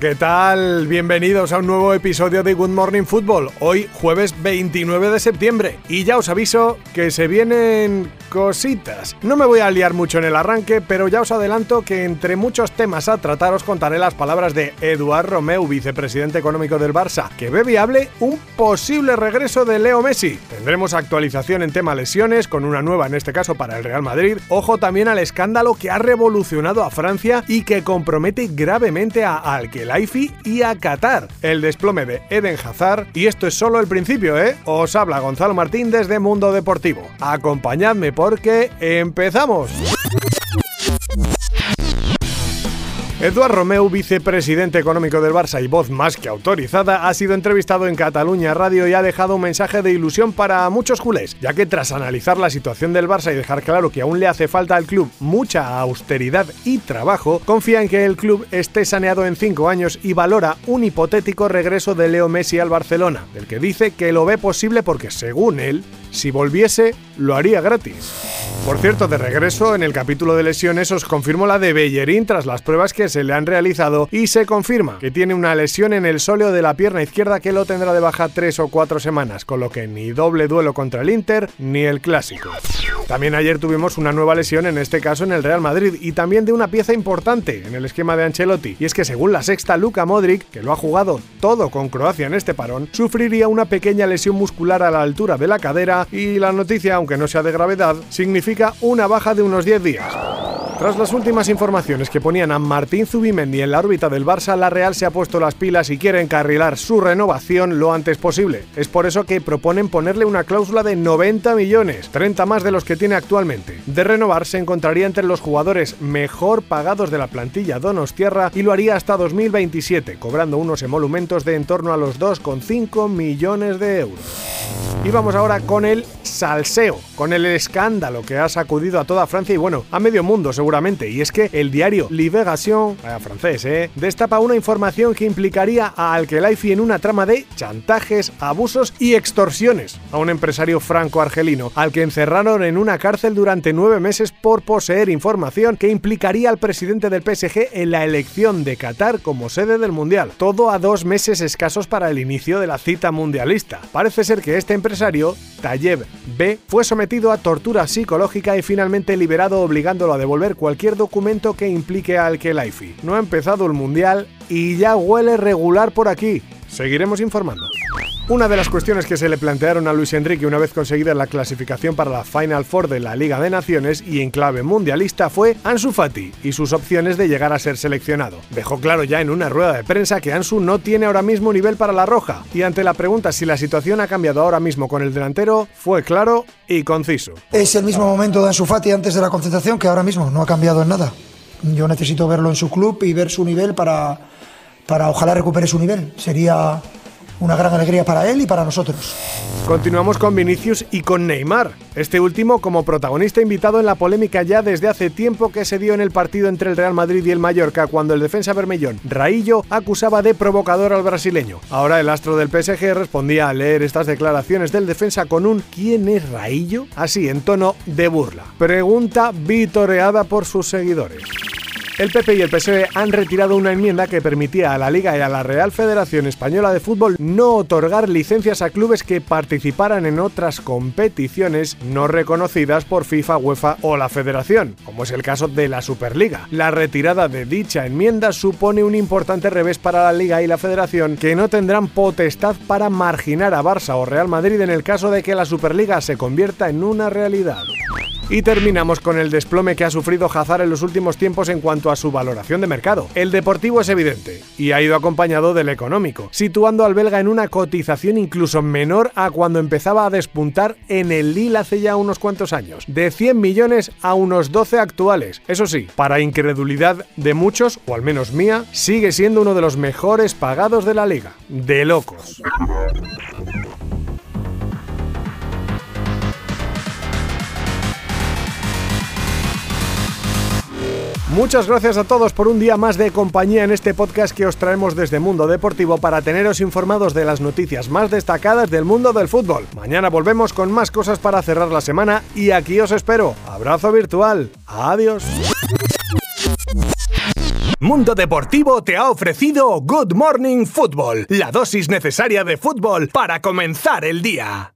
¿Qué tal? Bienvenidos a un nuevo episodio de Good Morning Football. Hoy jueves 29 de septiembre y ya os aviso que se vienen cositas. No me voy a liar mucho en el arranque, pero ya os adelanto que entre muchos temas a tratar os contaré las palabras de Eduard Romeu, vicepresidente económico del Barça, que ve viable un posible regreso de Leo Messi. Tendremos actualización en tema lesiones, con una nueva en este caso para el Real Madrid. Ojo también al escándalo que ha revolucionado a Francia y que compromete gravemente a Al Khelaifi y a Qatar. El desplome de Eden Hazard. Y esto es solo el principio, ¿eh? Os habla Gonzalo Martín desde Mundo Deportivo. Acompañadme porque empezamos. Eduard Romeu, vicepresidente económico del Barça y voz más que autorizada, ha sido entrevistado en Cataluña Radio y ha dejado un mensaje de ilusión para muchos culés, ya que tras analizar la situación del Barça y dejar claro que aún le hace falta al club mucha austeridad y trabajo, confía en que el club esté saneado en cinco años y valora un hipotético regreso de Leo Messi al Barcelona, del que dice que lo ve posible porque, según él, si volviese, lo haría gratis. Por cierto, de regreso en el capítulo de lesiones os confirmo la de Bellerín tras las pruebas que se le han realizado y se confirma que tiene una lesión en el sóleo de la pierna izquierda que lo tendrá de baja tres o cuatro semanas, con lo que ni doble duelo contra el Inter ni el clásico. También ayer tuvimos una nueva lesión, en este caso en el Real Madrid, y también de una pieza importante en el esquema de Ancelotti, y es que según la sexta Luka Modric, que lo ha jugado todo con Croacia en este parón, sufriría una pequeña lesión muscular a la altura de la cadera y la noticia, aunque no sea de gravedad, significa una baja de unos 10 días. Tras las últimas informaciones que ponían a Martín Zubimendi en la órbita del Barça, la Real se ha puesto las pilas y quiere encarrilar su renovación lo antes posible. Es por eso que proponen ponerle una cláusula de 90 millones, 30 más de los que tiene actualmente. De renovar se encontraría entre los jugadores mejor pagados de la plantilla Donostierra y lo haría hasta 2027, cobrando unos emolumentos de en torno a los 2,5 millones de euros. Y vamos ahora con el salseo, con el escándalo que ha sacudido a toda Francia y bueno, a medio mundo seguramente. Y es que el diario Libération, vaya francés, ¿eh? destapa una información que implicaría a Al-Khelaifi en una trama de chantajes, abusos y extorsiones a un empresario franco-argelino, al que encerraron en una cárcel durante nueve meses por poseer información que implicaría al presidente del PSG en la elección de Qatar como sede del Mundial. Todo a dos meses escasos para el inicio de la cita mundialista. Parece ser que este empresario, Tayeb B, fue sometido a tortura psicológica y finalmente liberado obligándolo a devolver cualquier documento que implique al Khelaifi. No ha empezado el Mundial y ya huele regular por aquí. Seguiremos informando. Una de las cuestiones que se le plantearon a Luis Enrique una vez conseguida la clasificación para la Final Four de la Liga de Naciones y en clave mundialista fue Ansu Fati y sus opciones de llegar a ser seleccionado. Dejó claro ya en una rueda de prensa que Ansu no tiene ahora mismo nivel para la roja y ante la pregunta si la situación ha cambiado ahora mismo con el delantero fue claro y conciso. Es el mismo momento de Ansu Fati antes de la concentración que ahora mismo, no ha cambiado en nada. Yo necesito verlo en su club y ver su nivel para, para ojalá recupere su nivel. Sería una gran alegría para él y para nosotros. Continuamos con Vinicius y con Neymar, este último como protagonista invitado en la polémica ya desde hace tiempo que se dio en el partido entre el Real Madrid y el Mallorca cuando el defensa bermellón Raillo acusaba de provocador al brasileño. Ahora el astro del PSG respondía a leer estas declaraciones del defensa con un ¿quién es Raillo? Así en tono de burla. Pregunta vitoreada por sus seguidores. El PP y el PSOE han retirado una enmienda que permitía a la Liga y a la Real Federación Española de Fútbol no otorgar licencias a clubes que participaran en otras competiciones no reconocidas por FIFA, UEFA o la Federación, como es el caso de la Superliga. La retirada de dicha enmienda supone un importante revés para la Liga y la Federación que no tendrán potestad para marginar a Barça o Real Madrid en el caso de que la Superliga se convierta en una realidad. Y terminamos con el desplome que ha sufrido Hazard en los últimos tiempos en cuanto a su valoración de mercado. El deportivo es evidente y ha ido acompañado del económico, situando al belga en una cotización incluso menor a cuando empezaba a despuntar en el Lille hace ya unos cuantos años, de 100 millones a unos 12 actuales. Eso sí, para incredulidad de muchos, o al menos mía, sigue siendo uno de los mejores pagados de la liga. De locos. Muchas gracias a todos por un día más de compañía en este podcast que os traemos desde Mundo Deportivo para teneros informados de las noticias más destacadas del mundo del fútbol. Mañana volvemos con más cosas para cerrar la semana y aquí os espero. Abrazo virtual. Adiós. Mundo Deportivo te ha ofrecido Good Morning Football, la dosis necesaria de fútbol para comenzar el día.